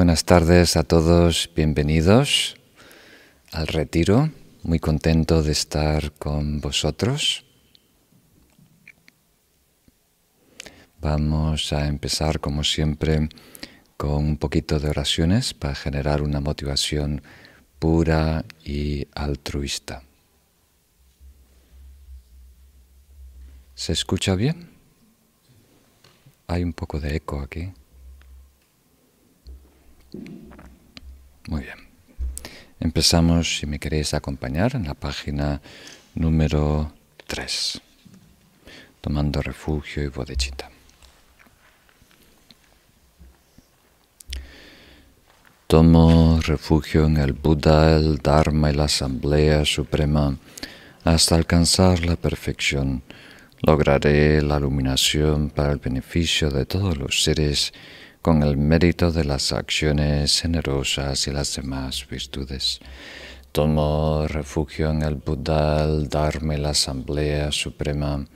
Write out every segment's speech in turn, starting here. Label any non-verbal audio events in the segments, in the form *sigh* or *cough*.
Buenas tardes a todos, bienvenidos al retiro. Muy contento de estar con vosotros. Vamos a empezar, como siempre, con un poquito de oraciones para generar una motivación pura y altruista. ¿Se escucha bien? Hay un poco de eco aquí. Muy bien. Empezamos, si me queréis acompañar, en la página número 3, tomando refugio y bodechita. Tomo refugio en el Buda, el Dharma y la Asamblea Suprema hasta alcanzar la perfección. Lograré la iluminación para el beneficio de todos los seres con el mérito de las acciones generosas y las demás virtudes. Tomo refugio en el Buda, el Dharma y la Asamblea Suprema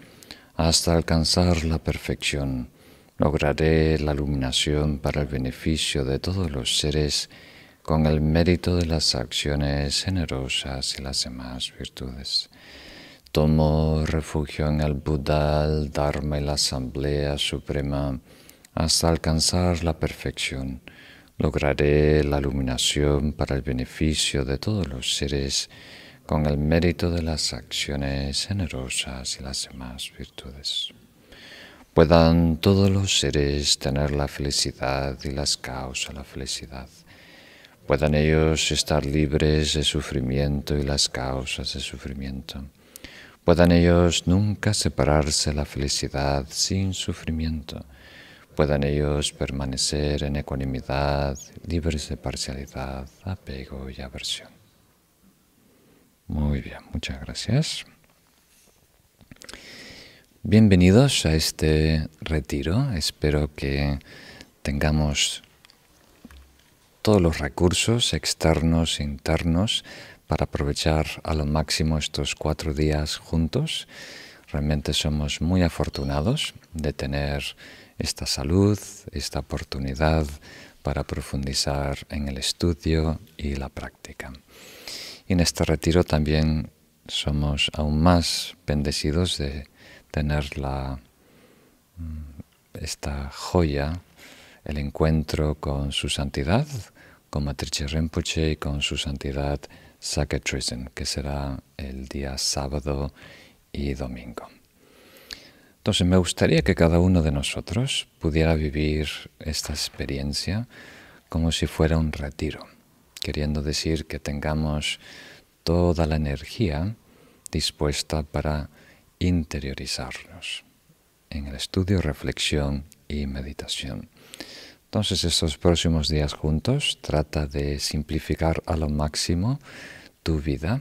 hasta alcanzar la perfección lograré la iluminación para el beneficio de todos los seres con el mérito de las acciones generosas y las demás virtudes. Tomo refugio en el Buda, el Dharma y la Asamblea Suprema hasta alcanzar la perfección. Lograré la iluminación para el beneficio de todos los seres con el mérito de las acciones generosas y las demás virtudes puedan todos los seres tener la felicidad y las causas de la felicidad. Puedan ellos estar libres de sufrimiento y las causas de sufrimiento. Puedan ellos nunca separarse la felicidad sin sufrimiento. Puedan ellos permanecer en ecuanimidad, libres de parcialidad, apego y aversión. Muy bien, muchas gracias. Bienvenidos a este retiro. Espero que tengamos todos los recursos externos e internos para aprovechar a lo máximo estos cuatro días juntos. Realmente somos muy afortunados de tener esta salud, esta oportunidad para profundizar en el estudio y la práctica. Y en este retiro también somos aún más bendecidos de tener la, mm, esta joya, el encuentro con su santidad, con Matrice Rinpoche y con su santidad Sakatrisen, que será el día sábado y domingo. Entonces me gustaría que cada uno de nosotros pudiera vivir esta experiencia como si fuera un retiro, queriendo decir que tengamos toda la energía dispuesta para interiorizarnos en el estudio, reflexión y meditación. Entonces estos próximos días juntos trata de simplificar a lo máximo tu vida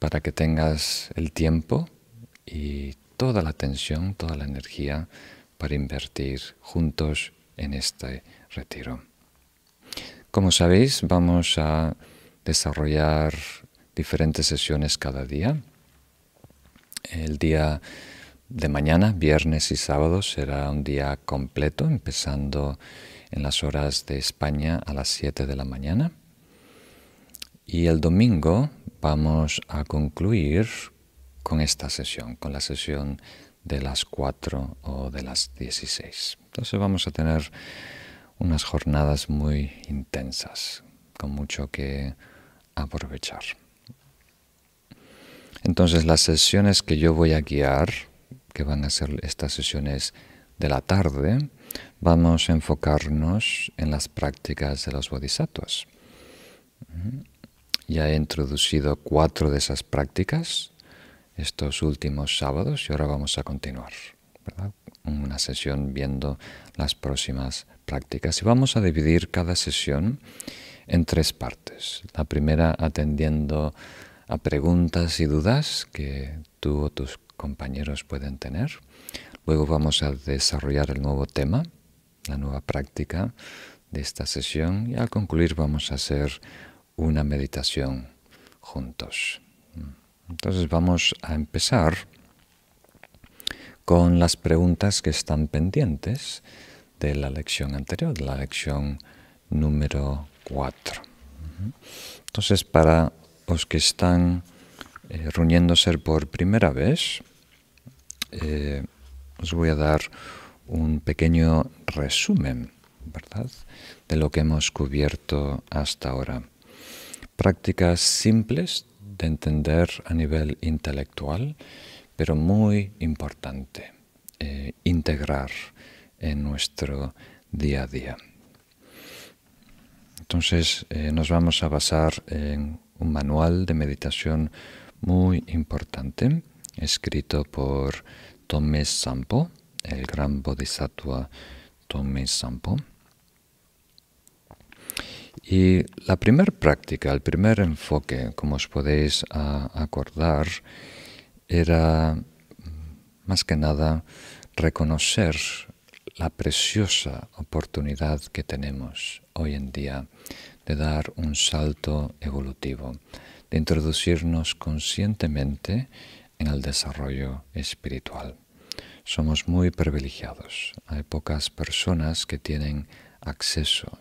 para que tengas el tiempo y toda la atención, toda la energía para invertir juntos en este retiro. Como sabéis, vamos a desarrollar diferentes sesiones cada día el día de mañana, viernes y sábado, será un día completo, empezando en las horas de España a las 7 de la mañana. Y el domingo vamos a concluir con esta sesión, con la sesión de las 4 o de las 16. Entonces vamos a tener unas jornadas muy intensas, con mucho que aprovechar. Entonces las sesiones que yo voy a guiar, que van a ser estas sesiones de la tarde, vamos a enfocarnos en las prácticas de los bodhisattvas. Ya he introducido cuatro de esas prácticas estos últimos sábados y ahora vamos a continuar. Una sesión viendo las próximas prácticas. Y vamos a dividir cada sesión en tres partes. La primera atendiendo a preguntas y dudas que tú o tus compañeros pueden tener. Luego vamos a desarrollar el nuevo tema, la nueva práctica de esta sesión y al concluir vamos a hacer una meditación juntos. Entonces vamos a empezar con las preguntas que están pendientes de la lección anterior, de la lección número 4. Entonces, para los que están eh, reuniéndose por primera vez, eh, os voy a dar un pequeño resumen, ¿verdad?, de lo que hemos cubierto hasta ahora. Prácticas simples de entender a nivel intelectual, pero muy importante, eh, integrar en nuestro día a día. Entonces eh, nos vamos a basar en un manual de meditación muy importante, escrito por Tomé Sampo, el gran bodhisattva Tomé Sampo. Y la primera práctica, el primer enfoque, como os podéis acordar, era más que nada reconocer la preciosa oportunidad que tenemos hoy en día de dar un salto evolutivo, de introducirnos conscientemente en el desarrollo espiritual. Somos muy privilegiados. Hay pocas personas que tienen acceso,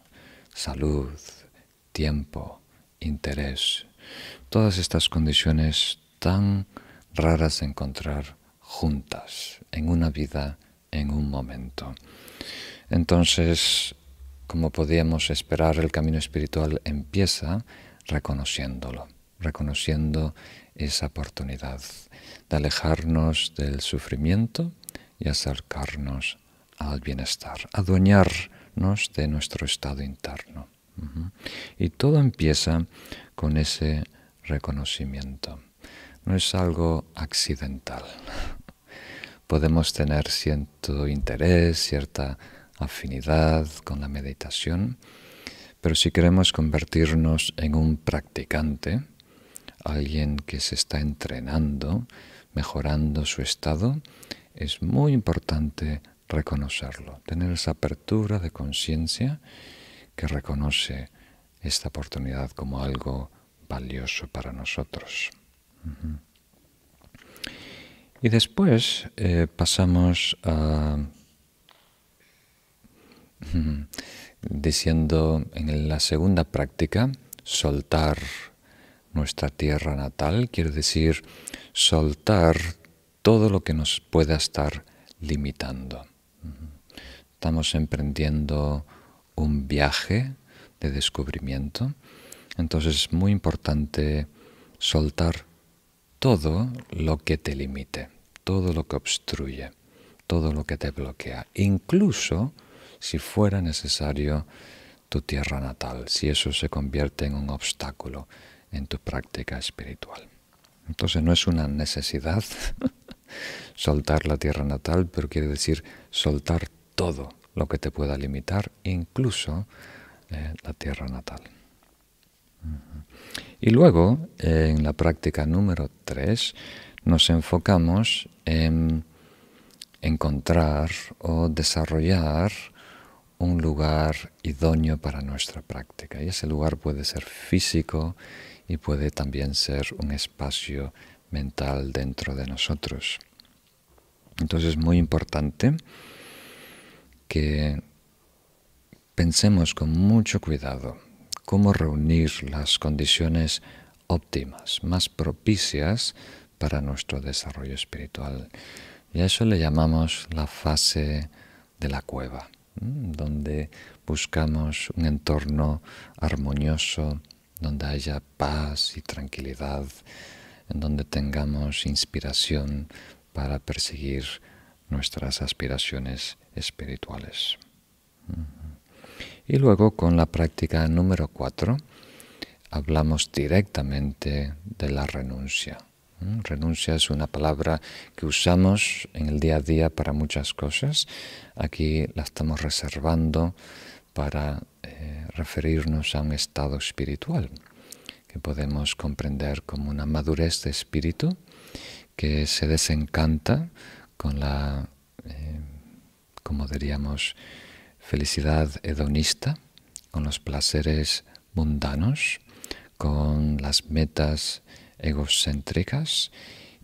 salud, tiempo, interés, todas estas condiciones tan raras de encontrar juntas en una vida en un momento. Entonces, como podíamos esperar, el camino espiritual empieza reconociéndolo, reconociendo esa oportunidad de alejarnos del sufrimiento y acercarnos al bienestar, adueñarnos de nuestro estado interno. Y todo empieza con ese reconocimiento. No es algo accidental *laughs* podemos tener cierto interés, cierta afinidad con la meditación, pero si queremos convertirnos en un practicante, alguien que se está entrenando, mejorando su estado, es muy importante reconocerlo, tener esa apertura de conciencia que reconoce esta oportunidad como algo valioso para nosotros. Y después eh, pasamos a diciendo en la segunda práctica, soltar nuestra tierra natal, quiere decir soltar todo lo que nos pueda estar limitando. Estamos emprendiendo un viaje de descubrimiento, entonces es muy importante soltar todo lo que te limite todo lo que obstruye, todo lo que te bloquea, incluso si fuera necesario tu tierra natal, si eso se convierte en un obstáculo en tu práctica espiritual. Entonces no es una necesidad *laughs* soltar la tierra natal, pero quiere decir soltar todo lo que te pueda limitar, incluso eh, la tierra natal. Y luego, en la práctica número 3, nos enfocamos en encontrar o desarrollar un lugar idóneo para nuestra práctica. Y ese lugar puede ser físico y puede también ser un espacio mental dentro de nosotros. Entonces es muy importante que pensemos con mucho cuidado cómo reunir las condiciones óptimas, más propicias para nuestro desarrollo espiritual. Y a eso le llamamos la fase de la cueva, donde buscamos un entorno armonioso, donde haya paz y tranquilidad, en donde tengamos inspiración para perseguir nuestras aspiraciones espirituales. Y luego con la práctica número cuatro hablamos directamente de la renuncia. Mm, renuncia es una palabra que usamos en el día a día para muchas cosas. Aquí la estamos reservando para eh, referirnos a un estado espiritual que podemos comprender como una madurez de espíritu que se desencanta con la, eh, como diríamos, felicidad hedonista, con los placeres mundanos, con las metas egocéntricas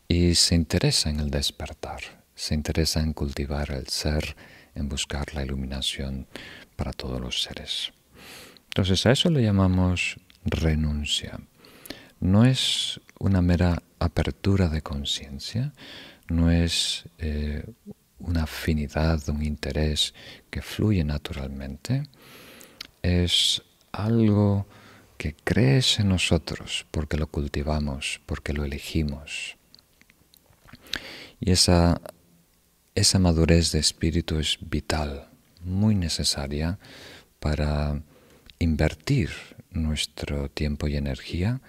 y se interesa en el despertar, se interesa en cultivar el ser, en buscar la iluminación para todos los seres. Entonces a eso le llamamos renuncia. No es una mera apertura de conciencia, no es eh, una afinidad, un interés que fluye naturalmente, es algo que crees en nosotros porque lo cultivamos, porque lo elegimos. Y esa, esa madurez de espíritu es vital, muy necesaria para invertir nuestro tiempo y energía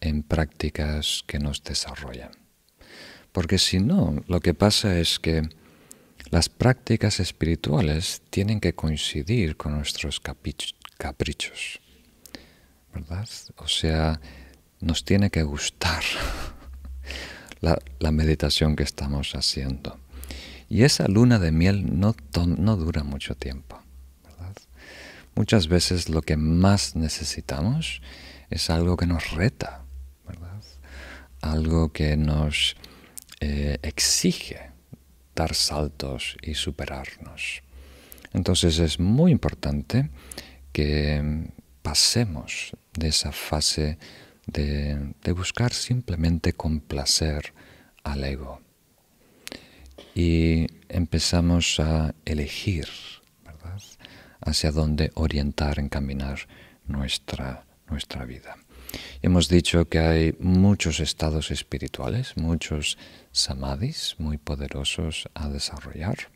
en prácticas que nos desarrollan. Porque si no, lo que pasa es que las prácticas espirituales tienen que coincidir con nuestros caprichos, ¿verdad? O sea, nos tiene que gustar *laughs* la, meditación que estamos haciendo. Y esa luna de miel no, no dura mucho tiempo. Muchas veces lo que más necesitamos es algo que nos reta, ¿verdad? algo que nos eh, exige dar saltos y superarnos. Entonces es muy importante que pasemos de esa fase de, buscar simplemente complacer al ego y empezamos a elegir hacia dónde orientar, encaminar nuestra, nuestra vida. Hemos dicho que hay muchos estados espirituales, muchos samadhis muy poderosos a desarrollar.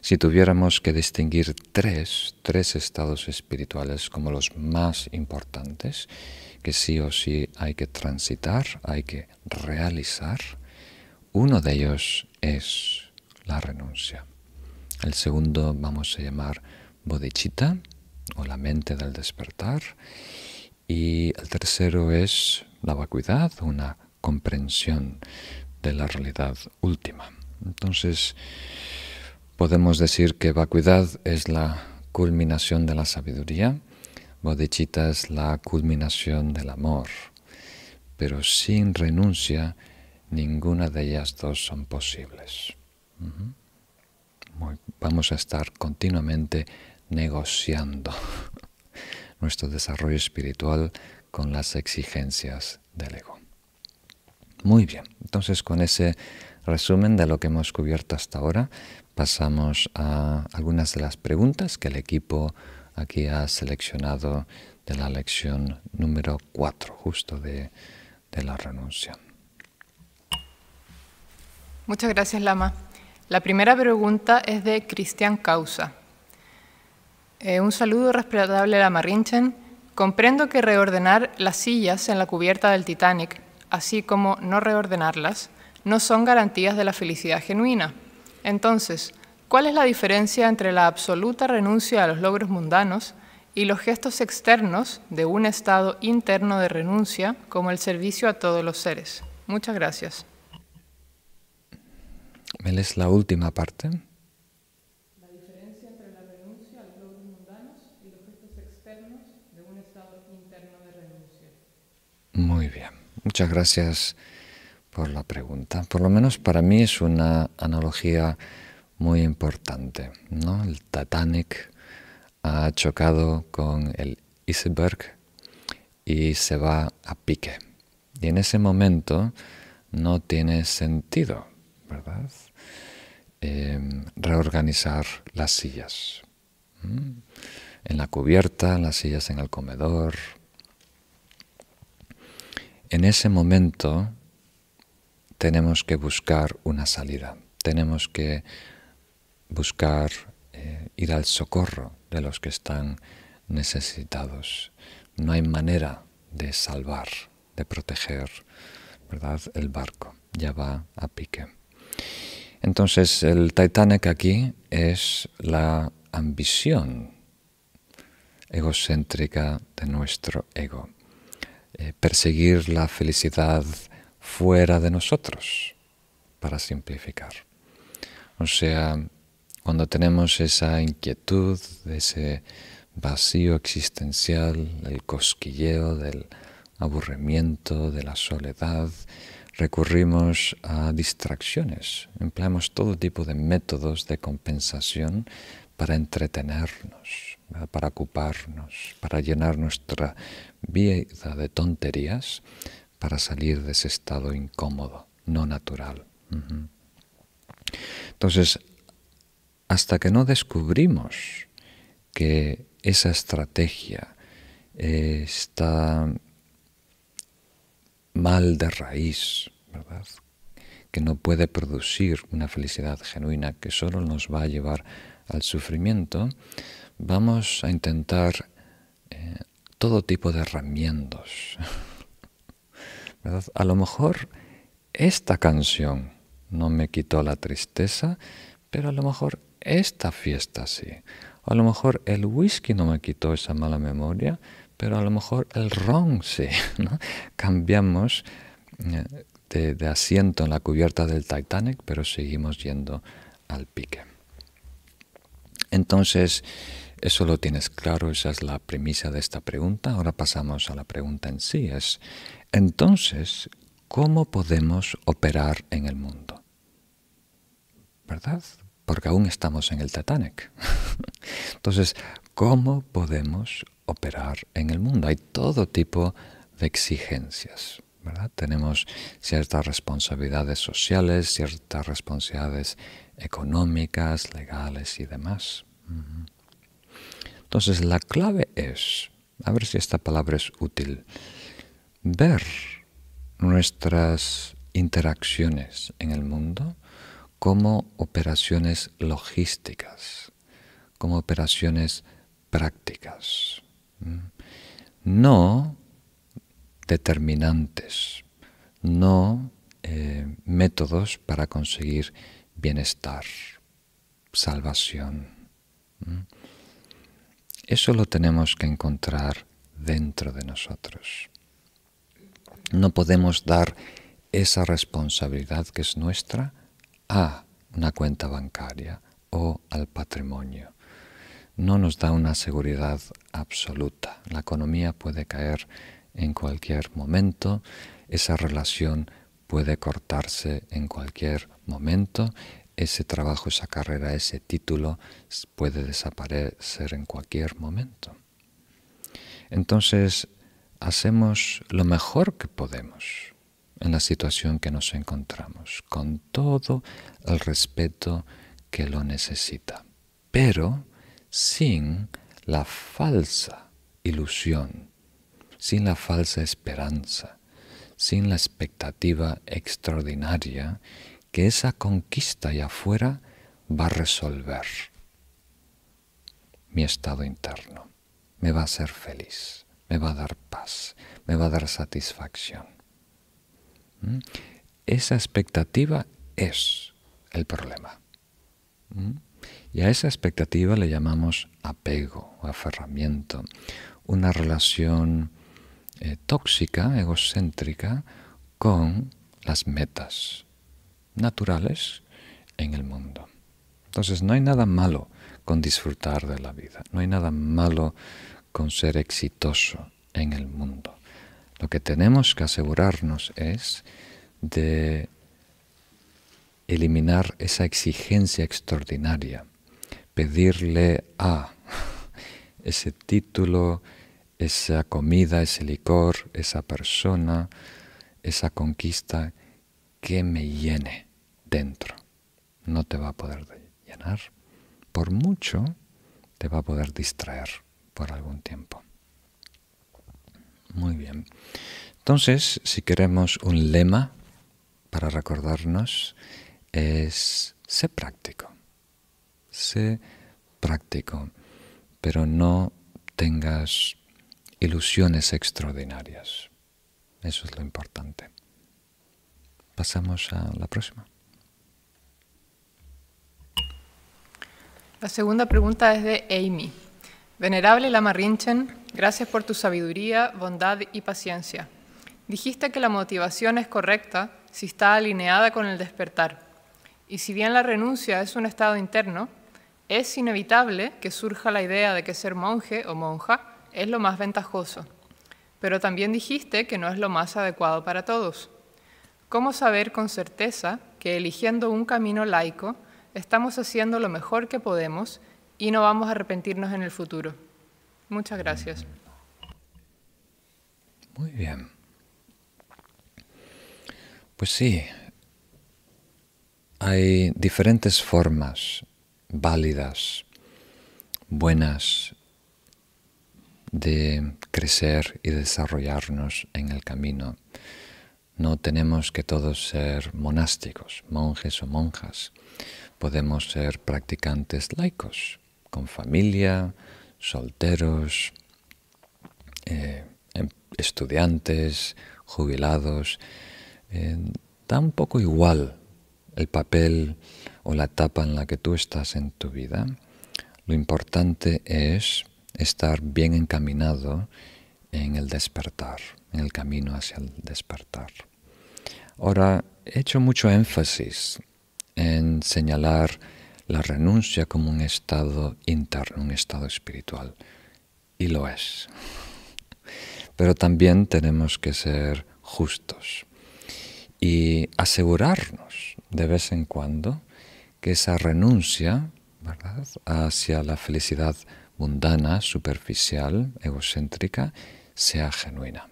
Si tuviéramos que distinguir tres, tres estados espirituales como los más importantes, que sí o sí hay que transitar, hay que realizar, uno de ellos es la renuncia. El segundo vamos a llamar bodhicitta o la mente del despertar y el tercero es la vacuidad, una comprensión de la realidad última. Entonces, podemos decir que vacuidad es la culminación de la sabiduría, bodhicitta es la culminación del amor, pero sin renuncia, ninguna de ellas dos son posibles. Vamos a estar continuamente negociando nuestro desarrollo espiritual con las exigencias del ego. Muy bien, entonces con ese resumen de lo que hemos cubierto hasta ahora, pasamos a algunas de las preguntas que el equipo aquí ha seleccionado de la lección número 4, justo de, de la renuncia. Muchas gracias, Lama. La primera pregunta es de Cristian Causa. Eh, un saludo respetable a Marrinchen. Comprendo que reordenar las sillas en la cubierta del Titanic, así como no reordenarlas, no son garantías de la felicidad genuina. Entonces, ¿cuál es la diferencia entre la absoluta renuncia a los logros mundanos y los gestos externos de un estado interno de renuncia como el servicio a todos los seres? Muchas gracias. ¿Me la última parte? Muy bien, muchas gracias por la pregunta. Por lo menos para mí es una analogía muy importante. ¿no? El Titanic ha chocado con el iceberg y se va a pique. Y en ese momento no tiene sentido, ¿verdad? Em, reorganizar las sillas. En la cubierta, las sillas en el comedor, en ese momento tenemos que buscar una salida, tenemos que buscar eh, ir al socorro de los que están necesitados. No hay manera de salvar, de proteger, ¿verdad? El barco ya va a pique. Entonces el Titanic aquí es la ambición egocéntrica de nuestro ego. Eh, perseguir la felicidad fuera de nosotros, para simplificar. O sea, cuando tenemos esa inquietud, ese vacío existencial, el cosquilleo del aburrimiento, de la soledad, recurrimos a distracciones, empleamos todo tipo de métodos de compensación para entretenernos, para ocuparnos, para llenar nuestra vida de tonterías, para salir de ese estado incómodo, no natural. Entonces, hasta que no descubrimos que esa estrategia está mal de raíz. Que no puede producir una felicidad genuina, que solo nos va a llevar al sufrimiento, vamos a intentar eh, todo tipo de herramientas. *laughs* A lo mejor esta canción no me quitó la tristeza, pero a lo mejor esta fiesta sí. A lo mejor el whisky no me quitó esa mala memoria, pero a lo mejor el ron sí. *laughs* Cambiamos eh, de, asiento en la cubierta del Titanic, pero seguimos yendo al pique. Entonces, eso lo tienes claro, esa es la premisa de esta pregunta. Ahora pasamos a la pregunta en sí. Es, entonces, ¿cómo podemos operar en el mundo? ¿Verdad? Porque aún estamos en el Titanic. *laughs* Entonces, ¿cómo podemos operar en el mundo? Hay todo tipo de exigencias. ¿verdad? Tenemos ciertas responsabilidades sociales, ciertas responsabilidades económicas, legales y demás. Entonces la clave es, a ver si esta palabra es útil, ver nuestras interacciones en el mundo como operaciones logísticas, como operaciones prácticas, no determinantes, no eh, métodos para conseguir bienestar, salvación. Eso lo tenemos que encontrar dentro de nosotros. No podemos dar esa responsabilidad que es nuestra a una cuenta bancaria o al patrimonio. No nos da una seguridad absoluta. La economía puede caer en cualquier momento, esa relación puede cortarse en cualquier momento, ese trabajo, esa carrera, ese título puede desaparecer en cualquier momento. Entonces, hacemos lo mejor que podemos en la situación que nos encontramos, con todo el respeto que lo necesita, pero sin la falsa ilusión, sin la falsa esperanza, sin la expectativa extraordinaria que esa conquista allá afuera va a resolver mi estado interno, me va a hacer feliz me va a dar paz, me va a dar satisfacción. ¿Mm? Esa expectativa es el problema. ¿Mm? Y a esa expectativa le llamamos apego o aferramiento, una relación eh, tóxica, egocéntrica, con las metas naturales en el mundo. Entonces no hay nada malo con disfrutar de la vida, no hay nada malo con ser exitoso en el mundo. Lo que tenemos que asegurarnos es de eliminar esa exigencia extraordinaria, pedirle a *laughs* ese título, esa comida, ese licor, esa persona, esa conquista que me llene dentro. No te va a poder llenar. Por mucho te va a poder distraer por algún tiempo. Muy bien. Entonces, si queremos un lema para recordarnos, es sé práctico. Sé práctico, pero no tengas ilusiones extraordinarias. Eso es lo importante. Pasamos a la próxima. La segunda pregunta es de Amy. Venerable Lama Rinchen, gracias por tu sabiduría, bondad y paciencia. Dijiste que la motivación es correcta si está alineada con el despertar. Y si bien la renuncia es un estado interno, es inevitable que surja la idea de que ser monje o monja es lo más ventajoso. Pero también dijiste que no es lo más adecuado para todos. ¿cómo saber con certeza que eligiendo un camino laico estamos haciendo lo mejor que podemos y no vamos a arrepentirnos en el futuro? Muchas gracias. Muy bien. Pues sí, hay diferentes formas válidas, buenas, de crecer y desarrollarnos en el camino. No tenemos que todos ser monásticos, monjes o monjas. Podemos ser practicantes laicos, con familia, solteros, eh, em, estudiantes, jubilados. Eh, da un poco igual el papel o la etapa en la que tú estás en tu vida. Lo importante es estar bien encaminado en el despertar, en el camino hacia el despertar. Ahora, he hecho mucho énfasis en señalar la renuncia como un estado interno, un estado espiritual, y lo es. Pero también tenemos que ser justos y asegurarnos de vez en cuando que esa renuncia hacia la felicidad mundana, superficial, egocéntrica, sea genuina.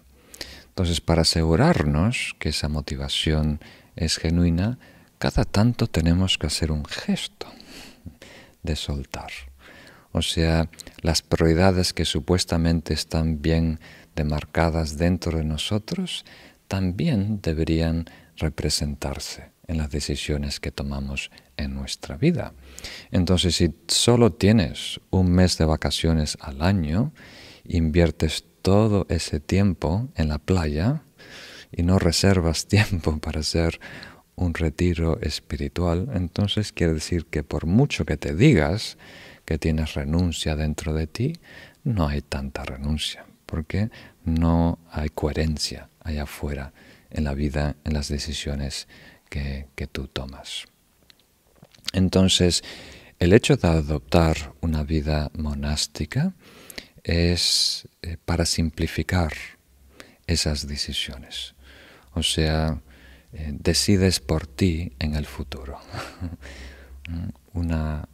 Entonces, para asegurarnos que esa motivación es genuina, cada tanto tenemos que hacer un gesto de soltar. O sea, las prioridades que supuestamente están bien demarcadas dentro de nosotros también deberían representarse en las decisiones que tomamos en nuestra vida. Entonces, si solo tienes un mes de vacaciones al año, inviertes todo ese tiempo en la playa y no reservas *laughs* tiempo para hacer un retiro espiritual, entonces quiere decir que por mucho que te digas que tienes renuncia dentro de ti, no hay tanta renuncia, porque no hay coherencia allá afuera en la vida, en las decisiones que, tú tomas. Entonces, el hecho de adoptar una vida monástica es eh, para simplificar esas decisiones. O sea, eh, decides por ti en el futuro. *laughs* una,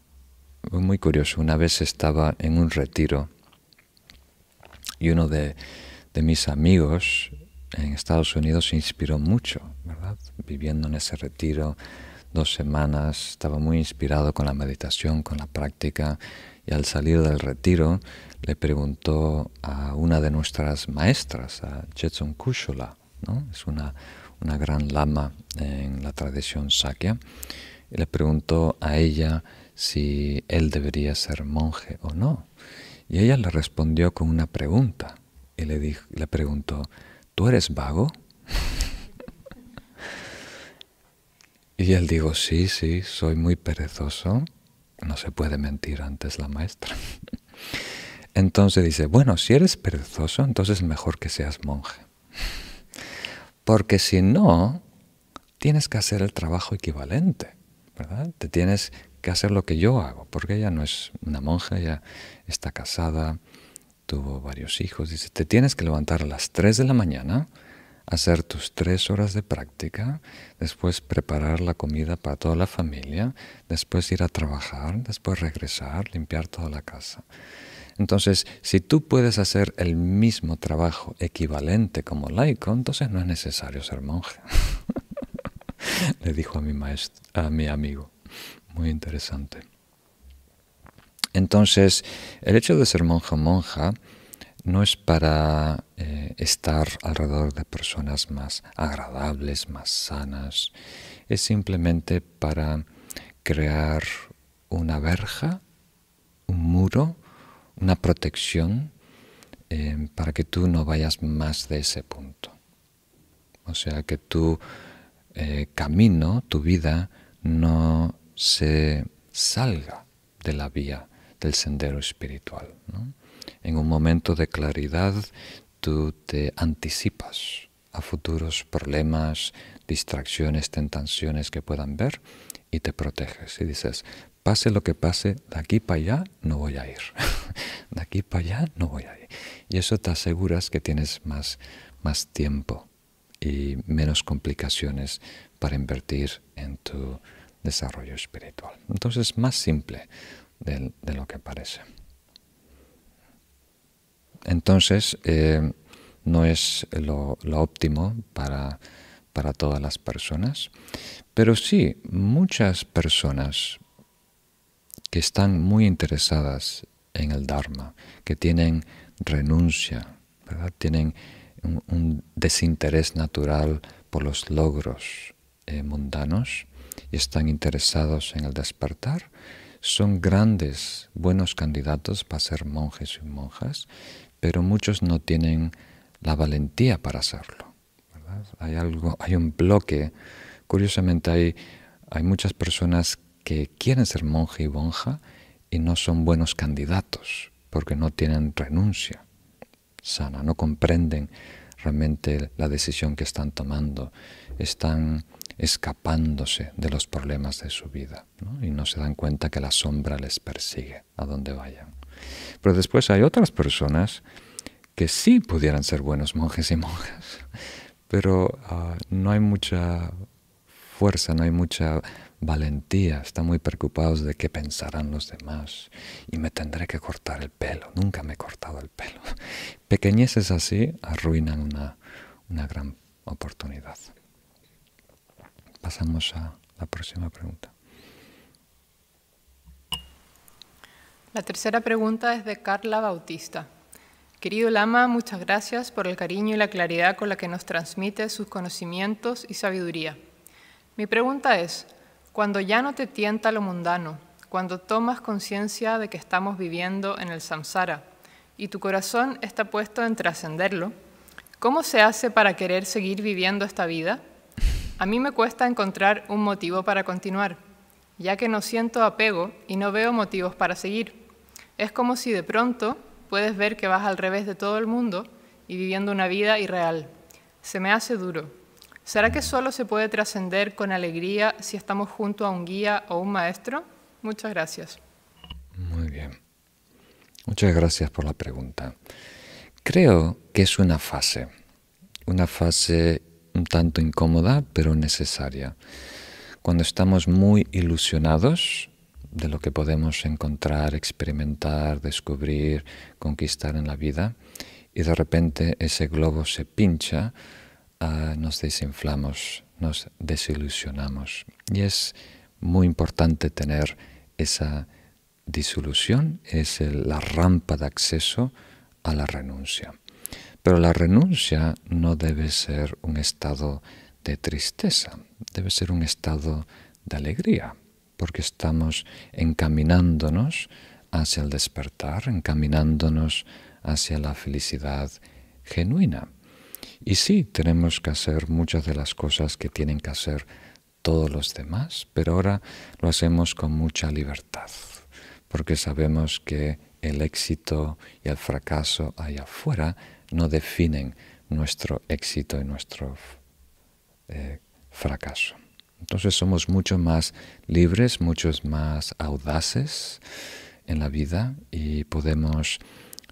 muy curioso, una vez estaba en un retiro y uno de, de mis amigos en Estados Unidos se inspiró mucho, ¿verdad? Viviendo en ese retiro dos semanas, estaba muy inspirado con la meditación, con la práctica, y al salir del retiro le preguntó a una de nuestras maestras, a Jetson Kushola, ¿no? es una, una gran lama en la tradición Sakya, y le preguntó a ella si él debería ser monje o no. Y ella le respondió con una pregunta, y le, dijo, le preguntó, ¿tú eres vago? *laughs* y él dijo, sí, sí, soy muy perezoso. No se puede mentir antes la maestra. *laughs* entonces dice, bueno, si eres perezoso, entonces mejor que seas monje. Porque si no, tienes que hacer el trabajo equivalente, ¿verdad? Te tienes que hacer lo que yo hago, porque ella no es una monja, ella está casada, tuvo varios hijos, dice, te tienes que levantar a las 3 de la mañana, hacer tus tres horas de práctica, después preparar la comida para toda la familia, después ir a trabajar, después regresar, limpiar toda la casa. Entonces, si tú puedes hacer el mismo trabajo equivalente como laico, entonces no es necesario ser monje. *laughs* Le dijo a mi maestro, a mi amigo. Muy interesante. Entonces, el hecho de ser monja o monja no es para eh, estar alrededor de personas más agradables, más sanas, es simplemente para crear una verja, un muro, una protección eh, para que tú no vayas más de ese punto. O sea, que tu eh, camino, tu vida, no se salga de la vía del sendero espiritual. En un momento de claridad tú te anticipas a futuros problemas, distracciones, tentaciones que puedan ver y te proteges y dices, pase lo que pase, de aquí para allá no voy a ir, *laughs* de aquí para allá no voy a ir. Y eso te aseguras que tienes más, más tiempo y menos complicaciones para invertir en tu desarrollo espiritual. Entonces, más simple de, lo que parece. Entonces, eh, no es lo, óptimo para, para todas las personas, pero sí, muchas personas que están muy interesadas en el Dharma, que tienen renuncia, tienen un, desinterés natural por los logros eh, mundanos y están interesados en el despertar, son grandes, buenos candidatos para ser monjes y monjas, pero muchos no tienen la valentía para hacerlo. Hay, algo, hay un bloque, curiosamente hay, hay muchas personas que quieren ser monje y monja y no son buenos candidatos porque no tienen renuncia sana, no comprenden realmente la decisión que están tomando, están escapándose de los problemas de su vida y no se dan cuenta que la sombra les persigue a donde vayan. Pero después hay otras personas que sí pudieran ser buenos monjes y monjas, pero ah, no hay mucha fuerza, no hay mucha valentía, están muy preocupados de qué pensarán los demás y me tendré que cortar el pelo, nunca me he cortado el pelo. *laughs* Pequeñeces así arruinan una, una gran oportunidad. Pasamos a la próxima pregunta. La tercera pregunta es de Carla Bautista. Querido Lama, muchas gracias por el cariño y la claridad con la que nos transmite sus conocimientos y sabiduría. Mi pregunta es, cuando ya no te tienta lo mundano, cuando tomas conciencia de que estamos viviendo en el samsara y tu corazón está puesto en trascenderlo, ¿cómo se hace para querer seguir viviendo esta vida? A mí me cuesta encontrar un motivo para continuar, ya que no siento apego y no veo motivos para seguir. Es como si de pronto puedes ver que vas al revés de todo el mundo y viviendo una vida irreal. Se me hace duro, ¿Será que solo se puede trascender con alegría si estamos junto a un guía o un maestro? Muchas gracias. Muy bien. Muchas gracias por la pregunta. Creo que es una fase, una fase un tanto incómoda, pero necesaria. Cuando estamos muy ilusionados de lo que podemos encontrar, experimentar, descubrir, conquistar en la vida, y de repente ese globo se pincha, Ah, nos desinflamos, nos desilusionamos. Y es muy importante tener esa disolución, es la rampa de acceso a la renuncia. Pero la renuncia no debe ser un estado de tristeza, debe ser un estado de alegría, porque estamos encaminándonos hacia el despertar, encaminándonos hacia la felicidad genuina. Y sí, tenemos que hacer muchas de las cosas que tienen que hacer todos los demás, pero ahora lo hacemos con mucha libertad, porque sabemos que el éxito y el fracaso allá afuera no definen nuestro éxito y nuestro eh, fracaso. Entonces somos mucho más libres, muchos más audaces en la vida y podemos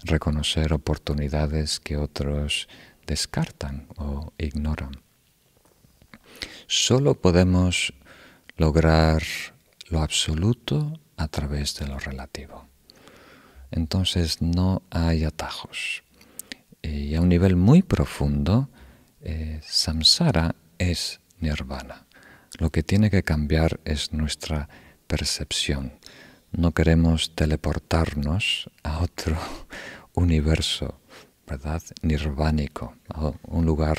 reconocer oportunidades que otros descartan o ignoran. Solo podemos lograr lo absoluto a través de lo relativo. Entonces no hay atajos. Y a un nivel muy profundo, eh, samsara es nirvana. Lo que tiene que cambiar es nuestra percepción. No queremos teleportarnos a otro *laughs* universo ¿verdad? nirvánico, un lugar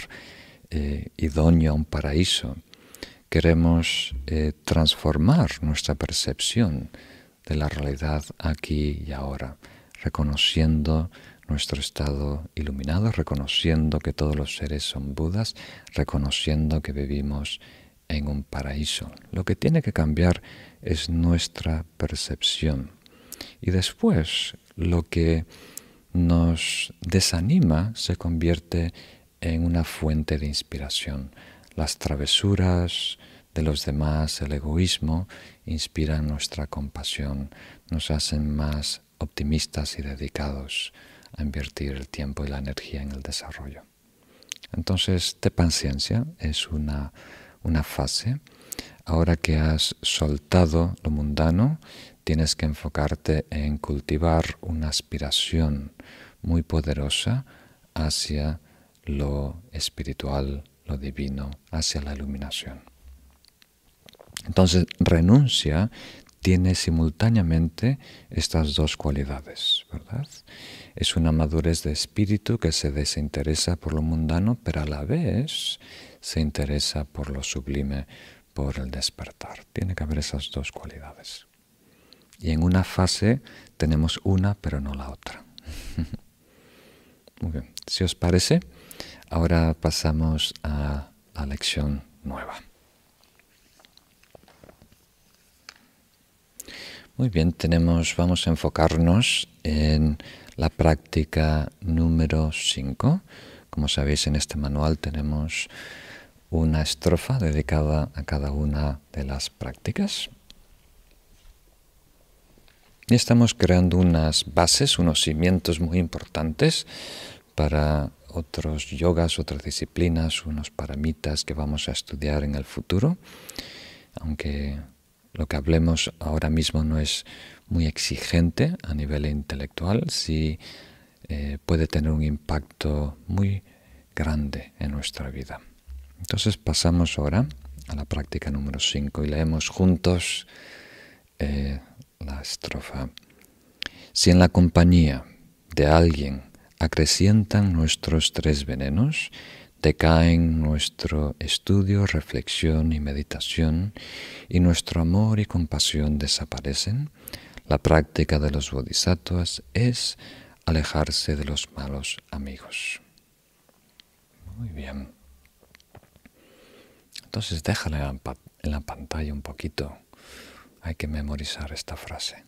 eh, idóneo, un paraíso. Queremos eh, transformar nuestra percepción de la realidad aquí y ahora, reconociendo nuestro estado iluminado, reconociendo que todos los seres son Budas, reconociendo que vivimos en un paraíso. Lo que tiene que cambiar es nuestra percepción. Y después lo que nos desanima se convierte en una fuente de inspiración. Las travesuras de los demás, el egoísmo, inspiran nuestra compasión, nos hacen más optimistas y dedicados a invertir el tiempo y la energía en el desarrollo. Entonces, ten paciencia, es una, una fase. Ahora que has soltado lo mundano, tienes que enfocarte en cultivar una aspiración muy poderosa hacia lo espiritual, lo divino, hacia la iluminación. Entonces, renuncia tiene simultáneamente estas dos cualidades, ¿verdad? Es una madurez de espíritu que se desinteresa por lo mundano, pero a la vez se interesa por lo sublime, por el despertar. Tiene que haber esas dos cualidades. Y en una fase tenemos una, pero no la otra. *laughs* Muy bien. Si os parece, ahora pasamos a la lección nueva. Muy bien, tenemos, vamos a enfocarnos en la práctica número 5. Como sabéis, en este manual tenemos una estrofa dedicada a cada una de las prácticas. Y estamos creando unas bases, unos cimientos muy importantes para otros yogas, otras disciplinas, unos paramitas que vamos a estudiar en el futuro, aunque lo que hablemos ahora mismo no es muy exigente a nivel intelectual, sí eh, puede tener un impacto muy grande en nuestra vida. Entonces pasamos ahora a la práctica número 5 y leemos juntos eh, la estrofa. Si en la compañía de alguien acrecientan nuestros tres venenos, decaen nuestro estudio, reflexión y meditación, y nuestro amor y compasión desaparecen, la práctica de los bodhisattvas es alejarse de los malos amigos. Muy bien. Entonces déjala en la pantalla un poquito. Hay que memorizar esta frase.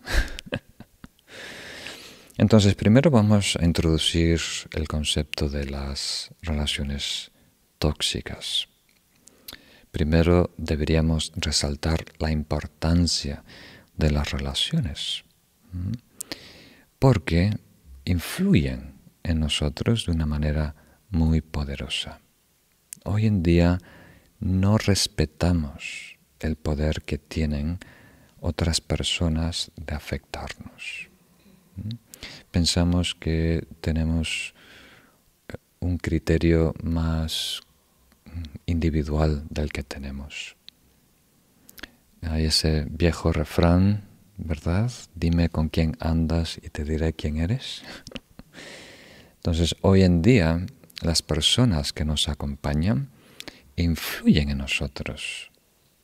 *laughs* Entonces, primero vamos a introducir el concepto de las relaciones tóxicas. Primero deberíamos resaltar la importancia de las relaciones, porque influyen en nosotros de una manera muy poderosa. Hoy en día no respetamos el poder que tienen otras personas de afectarnos pensamos que tenemos un criterio más individual del que tenemos. Hay ese viejo refrán, ¿verdad? Dime con quién andas y te diré quién eres. *laughs* Entonces, hoy en día, las personas que nos acompañan influyen en nosotros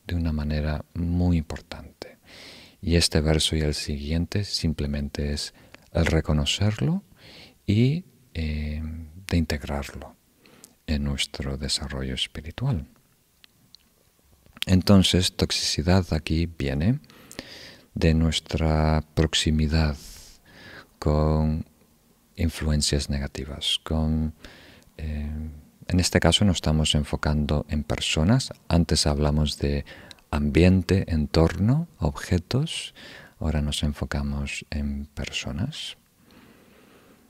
de una manera muy importante. Y este verso y el siguiente simplemente es el reconocerlo y eh, de integrarlo en nuestro desarrollo espiritual. Entonces, toxicidad aquí viene de nuestra proximidad con influencias negativas, con eh, en este caso nos estamos enfocando en personas. Antes hablamos de ambiente, entorno, objetos. Ahora nos enfocamos en personas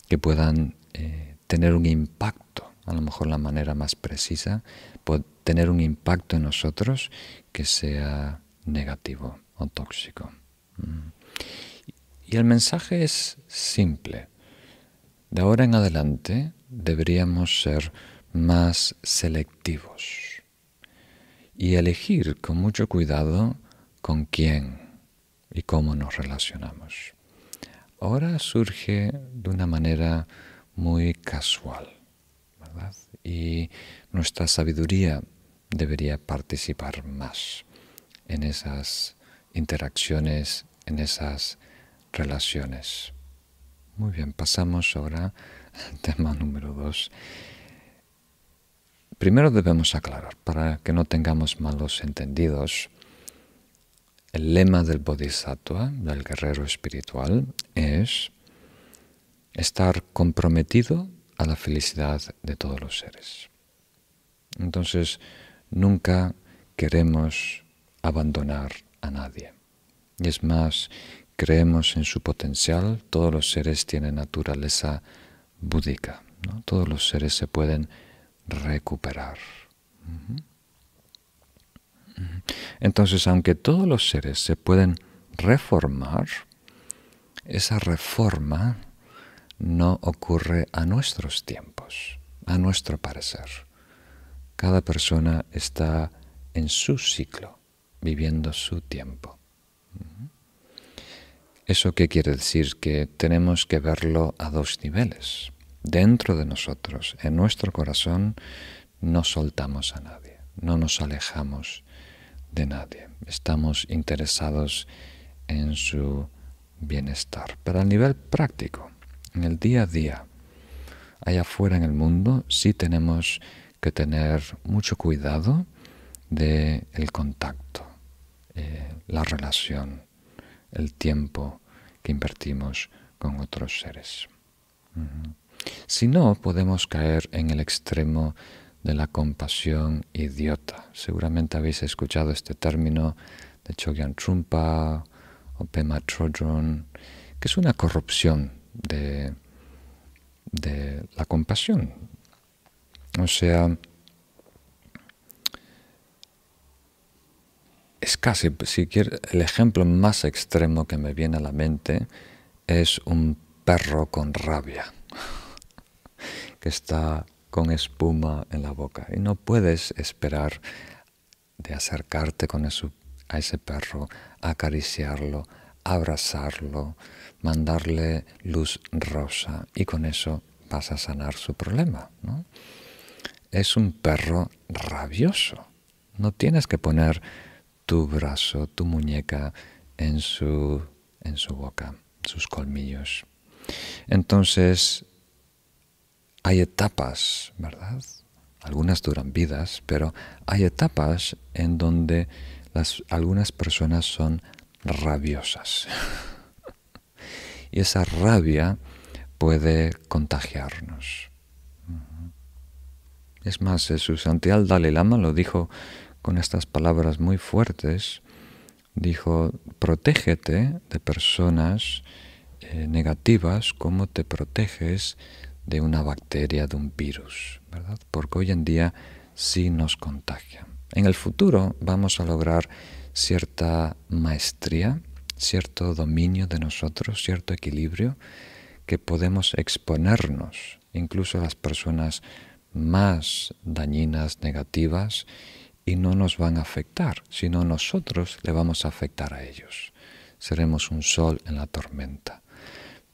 que puedan eh, tener un impacto, a lo mejor la manera más precisa, puede tener un impacto en nosotros que sea negativo o tóxico. Mm. Y el mensaje es simple. De ahora en adelante deberíamos ser más selectivos y elegir con mucho cuidado con quién y cómo nos relacionamos. Ahora surge de una manera muy casual, ¿verdad? Y nuestra sabiduría debería participar más en esas interacciones, en esas relaciones. Muy bien, pasamos ahora al tema número dos. Primero debemos aclarar, para que no tengamos malos entendidos, el lema del bodhisattva, del guerrero espiritual, es estar comprometido a la felicidad de todos los seres. Entonces, nunca queremos abandonar a nadie. Y es más, creemos en su potencial, todos los seres tienen naturaleza búdica, todos los seres se pueden recuperar. Entonces, aunque todos los seres se pueden reformar, esa reforma no ocurre a nuestros tiempos, a nuestro parecer. Cada persona está en su ciclo, viviendo su tiempo. ¿Eso qué quiere decir? Que tenemos que verlo a dos niveles. Dentro de nosotros, en nuestro corazón, no soltamos a nadie, no nos alejamos de nadie. Estamos interesados en su bienestar. Pero a nivel práctico, en el día a día, allá afuera en el mundo, sí tenemos que tener mucho cuidado del el contacto, eh, la relación, el tiempo que invertimos con otros seres. Si no, podemos caer en el extremo de la compasión idiota. Seguramente habéis escuchado este término de Chogyan Trumpa o Pema Chodron, que es una corrupción de, de la compasión. O sea, es casi, si quiere, el ejemplo más extremo que me viene a la mente es un perro con rabia, que está con espuma en la boca. Y no puedes esperar de acercarte con a ese perro, acariciarlo, abrazarlo, mandarle luz rosa y con eso vas a sanar su problema. ¿no? Es un perro rabioso. No tienes que poner tu brazo, tu muñeca en su, en su boca, sus colmillos. Entonces, hay etapas, ¿verdad? Algunas duran vidas, pero hay etapas en donde algunas personas son rabiosas. *laughs* y esa rabia puede contagiarnos. Es más, su santidad Dalai Lama lo dijo con estas palabras muy fuertes, dijo, protégete de personas eh, negativas como te proteges de una bacteria, de un virus, ¿verdad? Porque hoy en día sí nos contagia. En el futuro vamos a lograr cierta maestría, cierto dominio de nosotros, cierto equilibrio, que podemos exponernos incluso a las personas más dañinas, negativas, y no nos van a afectar, sino nosotros le vamos a afectar a ellos. Seremos un sol en la tormenta.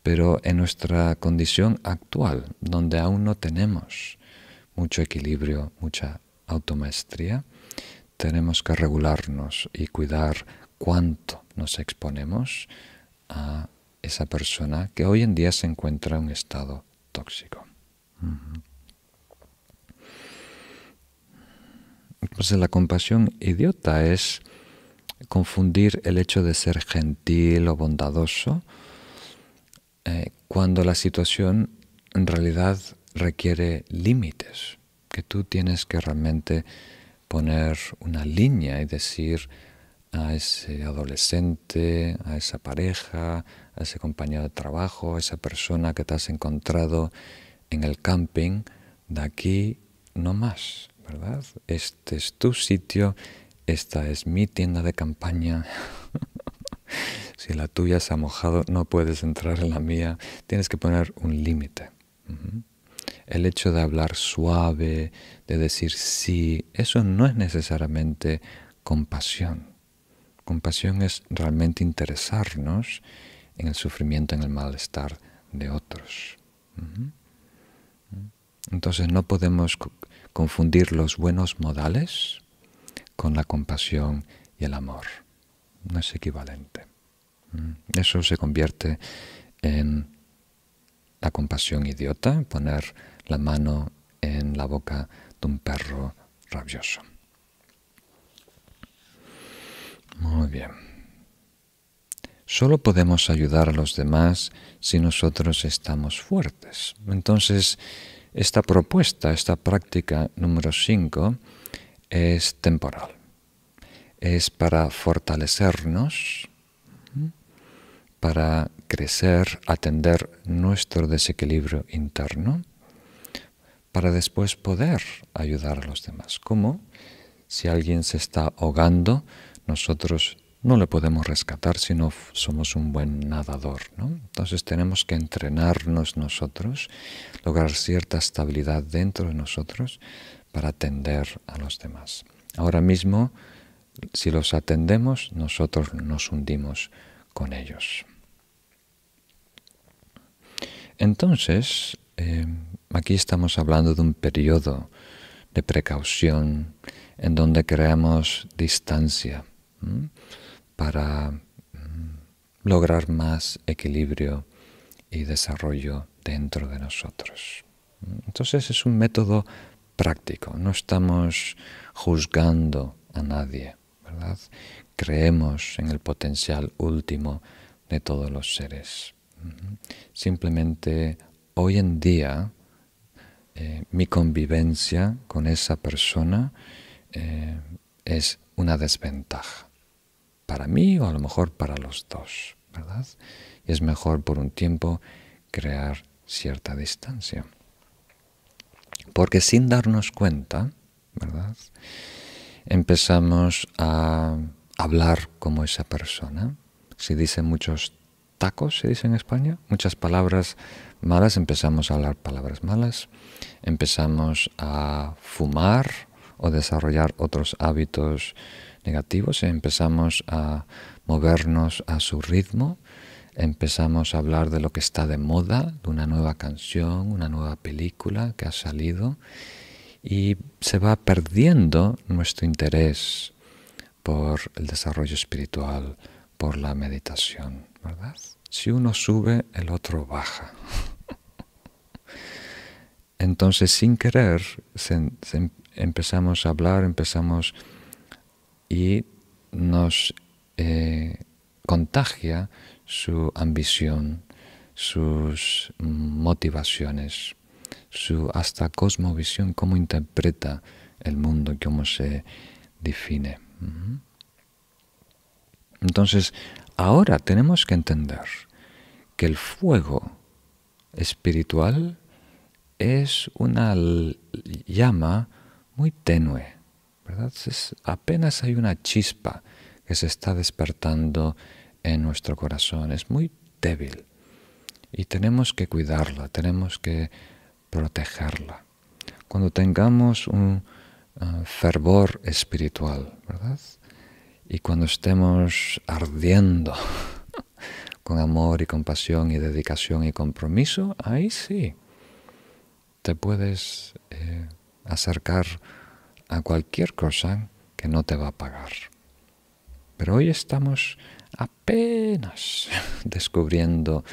Pero en nuestra condición actual, donde aún no tenemos mucho equilibrio, mucha automaestría, tenemos que regularnos y cuidar cuánto nos exponemos a esa persona que hoy en día se encuentra en un estado tóxico. Entonces la compasión idiota es confundir el hecho de ser gentil o bondadoso eh, cuando la situación en realidad requiere límites, que tú tienes que realmente poner una línea y decir a ese adolescente, a esa pareja, a ese compañero de trabajo, a esa persona que te has encontrado en el camping, de aquí no más. Este es tu sitio, esta es mi tienda de campaña. *laughs* si la tuya se ha mojado, no puedes entrar en la mía. Tienes que poner un límite. El hecho de hablar suave, de decir sí, eso no es necesariamente compasión. Compasión es realmente interesarnos en el sufrimiento, en el malestar de otros. Entonces no podemos confundir los buenos modales con la compasión y el amor. No es equivalente. Mm. Eso se convierte en la compasión idiota, poner la mano en la boca de un perro rabioso. Muy bien. Solo podemos ayudar a los demás si nosotros estamos fuertes. Entonces, esta propuesta, esta práctica número 5, es temporal. Es para fortalecernos, para crecer, atender nuestro desequilibrio interno, para después poder ayudar a los demás. ¿Cómo? Si alguien se está ahogando, nosotros no le podemos rescatar si no somos un buen nadador. ¿no? Entonces tenemos que entrenarnos nosotros, lograr cierta estabilidad dentro de nosotros para atender a los demás. Ahora mismo, si los atendemos, nosotros nos hundimos con ellos. Entonces, eh, aquí estamos hablando de un periodo de precaución en donde creamos distancia para lograr más equilibrio y desarrollo dentro de nosotros. Entonces es un método práctico, no estamos juzgando a nadie, ¿verdad? Creemos en el potencial último de todos los seres. Simplemente hoy en día eh, mi convivencia con esa persona eh, es una desventaja para mí o a lo mejor para los dos, ¿verdad? Y es mejor por un tiempo crear cierta distancia. Porque sin darnos cuenta, ¿verdad? Empezamos a hablar como esa persona. Si dice muchos tacos, se dice en España, muchas palabras malas, empezamos a hablar palabras malas. Empezamos a fumar o desarrollar otros hábitos negativos, empezamos a movernos a su ritmo, empezamos a hablar de lo que está de moda, de una nueva canción, una nueva película que ha salido, y se va perdiendo nuestro interés por el desarrollo espiritual, por la meditación, ¿verdad? Si uno sube, el otro baja. *laughs* Entonces, sin querer, empezamos a hablar, empezamos y nos eh, contagia su ambición, sus motivaciones, su hasta cosmovisión, cómo interpreta el mundo, cómo se define. Entonces, ahora tenemos que entender que el fuego espiritual es una llama muy tenue, apenas hay una chispa que se está despertando en nuestro corazón, es muy débil y tenemos que cuidarla, tenemos que protegerla. Cuando tengamos un uh, fervor espiritual, ¿verdad? Y cuando estemos ardiendo *laughs* con amor y compasión y dedicación y compromiso, ahí sí te puedes eh, acercar a cualquier cosa que no te va a pagar. Pero hoy estamos apenas *laughs* descubriendo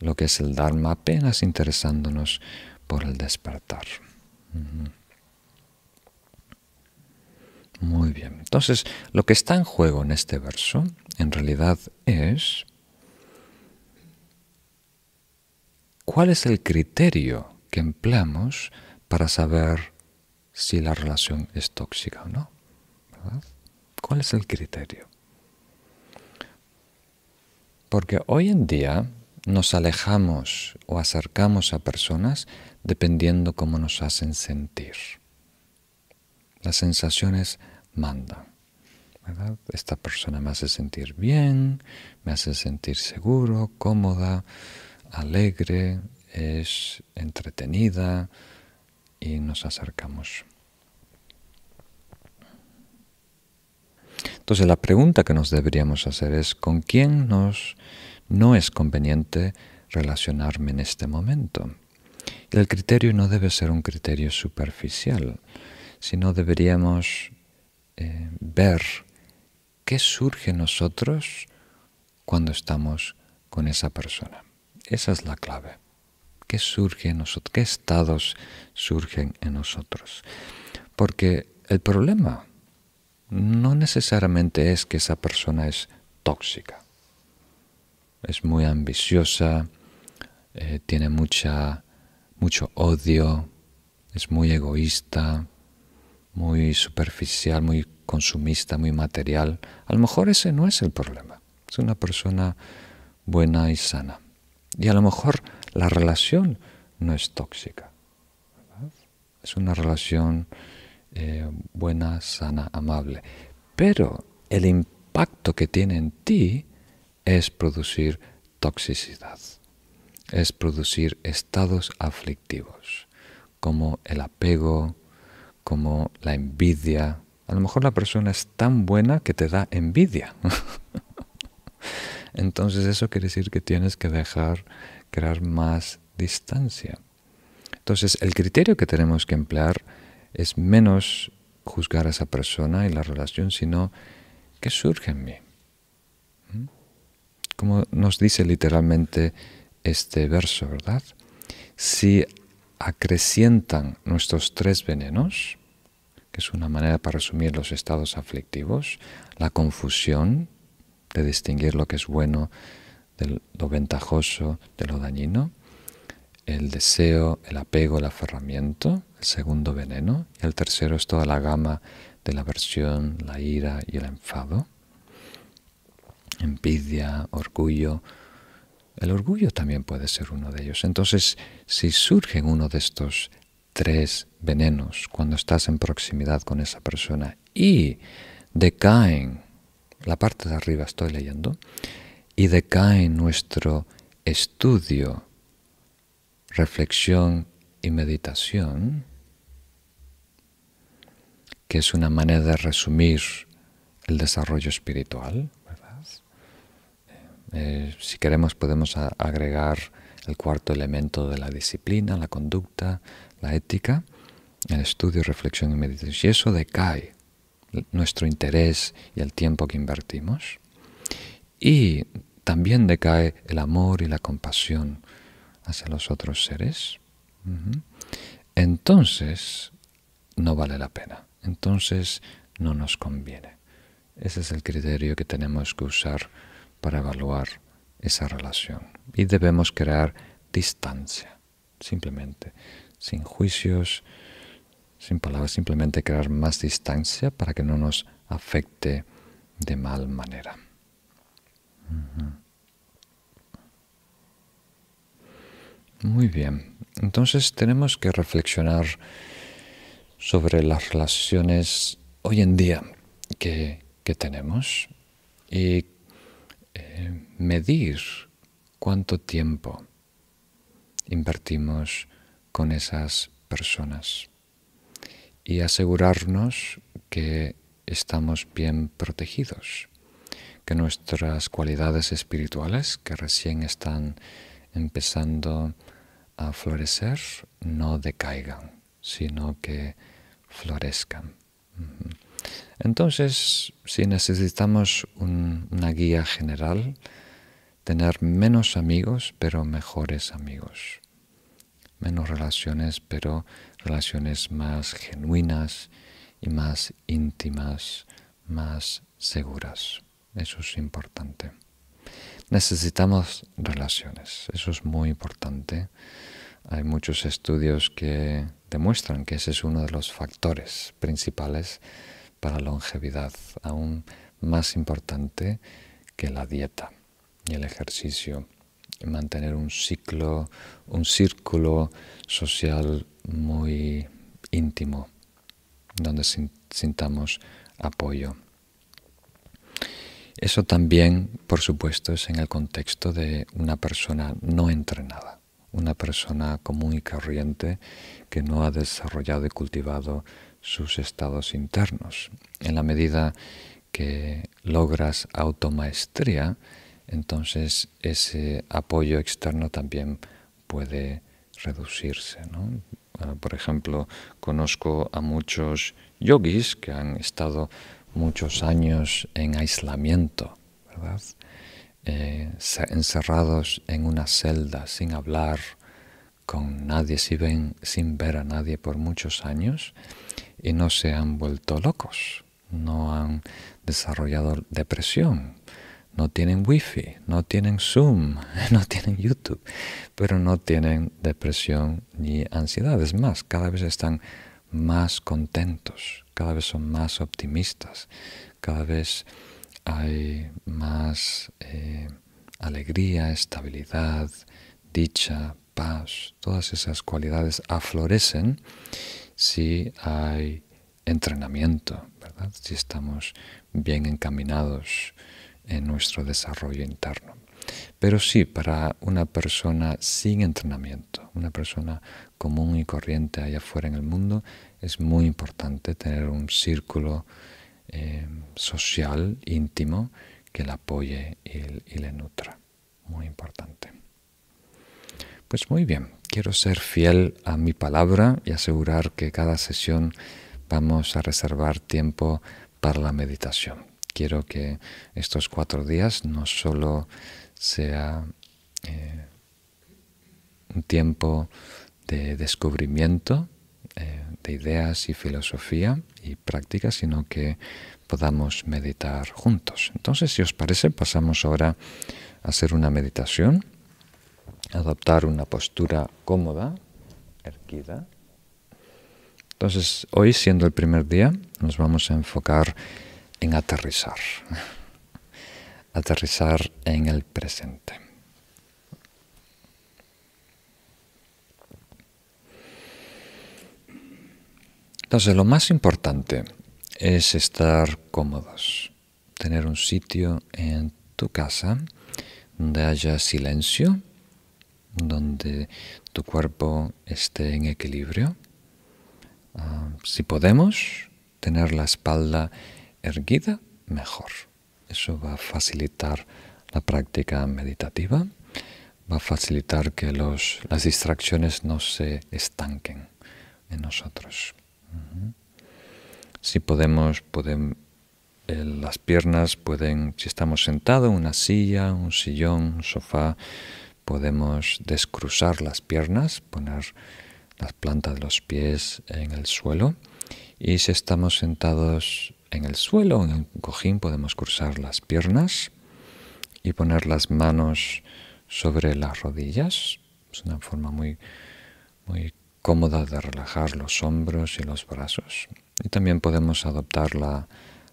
lo que es el Dharma, apenas interesándonos por el despertar. Muy bien. Entonces, lo que está en juego en este verso, en realidad, es cuál es el criterio que empleamos para saber si la relación es tóxica o no. ¿Cuál es el criterio? Porque hoy en día nos alejamos o acercamos a personas dependiendo cómo nos hacen sentir. Las sensaciones mandan. Esta persona me hace sentir bien, me hace sentir seguro, cómoda, alegre, es entretenida, y nos acercamos. Entonces la pregunta que nos deberíamos hacer es ¿con quién nos no es conveniente relacionarme en este momento? el criterio no debe ser un criterio superficial, sino deberíamos eh, ver qué surge en nosotros cuando estamos con esa persona. Esa es la clave. ¿Qué surge en nosotros? ¿Qué estados surgen en nosotros? Porque el problema no necesariamente es que esa persona es tóxica. Es muy ambiciosa, eh, tiene mucha, mucho odio, es muy egoísta, muy superficial, muy consumista, muy material. A lo mejor ese no es el problema. Es una persona buena y sana. Y a lo mejor la relación no es tóxica. es una relación eh, buena, sana, amable. Pero el impacto que tiene en ti es producir toxicidad, es producir estados aflictivos, como el apego, como la envidia. A lo mejor la persona es tan buena que te da envidia. *laughs* Entonces eso quiere decir que tienes que dejar crear más distancia. Entonces el criterio que tenemos que emplear es menos juzgar a esa persona y la relación, sino que surge en mí. ¿Mm? Como nos dice literalmente este verso, ¿verdad? Si acrecientan nuestros tres venenos, que es una manera para resumir los estados aflictivos, la confusión de distinguir lo que es bueno de lo ventajoso de lo dañino, el deseo, el apego, el aferramiento, el segundo veneno, y el tercero es toda la gama de la aversión, la ira y el enfado, envidia, orgullo. El orgullo también puede ser uno de ellos. Entonces, si surgen uno de estos tres venenos cuando estás en proximidad con esa persona y decaen, la parte de arriba estoy leyendo, y decaen nuestro estudio reflexión y meditación, que es una manera de resumir el desarrollo espiritual. Eh, si queremos podemos agregar el cuarto elemento de la disciplina, la conducta, la ética, el estudio, reflexión y meditación. Y eso decae nuestro interés y el tiempo que invertimos. Y también decae el amor y la compasión hacia los otros seres, entonces no vale la pena, entonces no nos conviene. Ese es el criterio que tenemos que usar para evaluar esa relación. Y debemos crear distancia, simplemente, sin juicios, sin palabras, simplemente crear más distancia para que no nos afecte de mal manera. Muy bien. Entonces tenemos que reflexionar sobre las relaciones hoy en día que, tenemos y eh, medir cuánto tiempo invertimos con esas personas y asegurarnos que estamos bien protegidos, que nuestras cualidades espirituales que recién están empezando a florecer no decaigan, sino que florezcan. Entonces, si necesitamos una guía general, tener menos amigos, pero mejores amigos. Menos relaciones, pero relaciones más genuinas y más íntimas, más seguras. Eso es importante. Necesitamos relaciones, eso es muy importante. Hay muchos estudios que demuestran que ese es uno de los factores principales para longevidad, aún más importante que la dieta y el ejercicio, mantener un ciclo, un círculo social muy íntimo, donde sintamos apoyo. Eso también, por supuesto, es en el contexto de una persona no entrenada, una persona común y corriente que no ha desarrollado y cultivado sus estados internos. En la medida que logras automaestría, entonces ese apoyo externo también puede reducirse. Ah, por ejemplo, conozco a muchos yogis que han estado muchos años en aislamiento. Eh, encerrados en una celda sin hablar con nadie, sin ver a nadie por muchos años y no se han vuelto locos, no han desarrollado depresión, no tienen wifi, no tienen Zoom, *laughs* no tienen YouTube, pero no tienen depresión ni ansiedad. Es más, cada vez están más contentos, cada vez son más optimistas, cada vez hay más eh, alegría, estabilidad, dicha, paz, todas esas cualidades aflorecen si hay entrenamiento, ¿verdad? si estamos bien encaminados en nuestro desarrollo interno. Pero sí, para una persona sin entrenamiento, una persona común y corriente allá afuera en el mundo, es muy importante tener un círculo eh, social, íntimo, que le apoye y, le nutra. Muy importante. Pues muy bien, quiero ser fiel a mi palabra y asegurar que cada sesión vamos a reservar tiempo para la meditación. Quiero que estos cuatro días no solo sea eh, un tiempo de descubrimiento eh, de ideas y filosofía y práctica, sino que podamos meditar juntos. Entonces, si os parece, pasamos ahora a hacer una meditación, adoptar una postura cómoda, erguida. Entonces, hoy, siendo el primer día, nos vamos a enfocar en aterrizar *laughs* aterrizar en el presente. Entonces, lo más importante es estar cómodos, tener un sitio en tu casa donde haya silencio, donde tu cuerpo esté en equilibrio. Ah, si podemos tener la espalda erguida, mejor. Eso va a facilitar la práctica meditativa, va a facilitar que los, las distracciones no se estanquen en nosotros. Si podemos, pueden, eh, las piernas pueden, si estamos sentados en una silla, un sillón, un sofá, podemos descruzar las piernas, poner las plantas de los pies en el suelo. Y si estamos sentados en el suelo, en el cojín, podemos cruzar las piernas y poner las manos sobre las rodillas. Es una forma muy, muy cómoda de relajar los hombros y los brazos. Y también podemos adoptar la,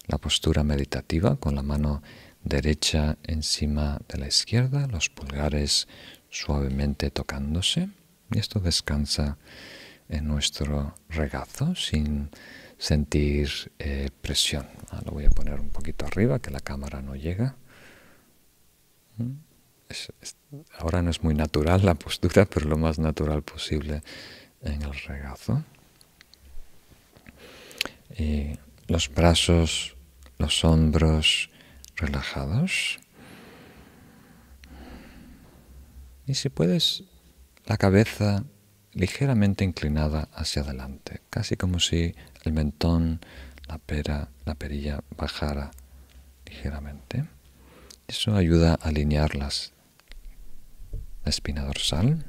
la postura meditativa con la mano derecha encima de la izquierda, los pulgares suavemente tocándose. Y esto descansa en nuestro regazo sin sentir eh, presión. Ah, lo voy a poner un poquito arriba, que la cámara no llega. Mm, ahora no es muy natural la postura, pero lo más natural posible en el regazo. Y los brazos, los hombros relajados. Y si puedes, la cabeza ligeramente inclinada hacia adelante, casi como si el mentón, la pera, la perilla bajara ligeramente. Eso ayuda a alinear la espina dorsal.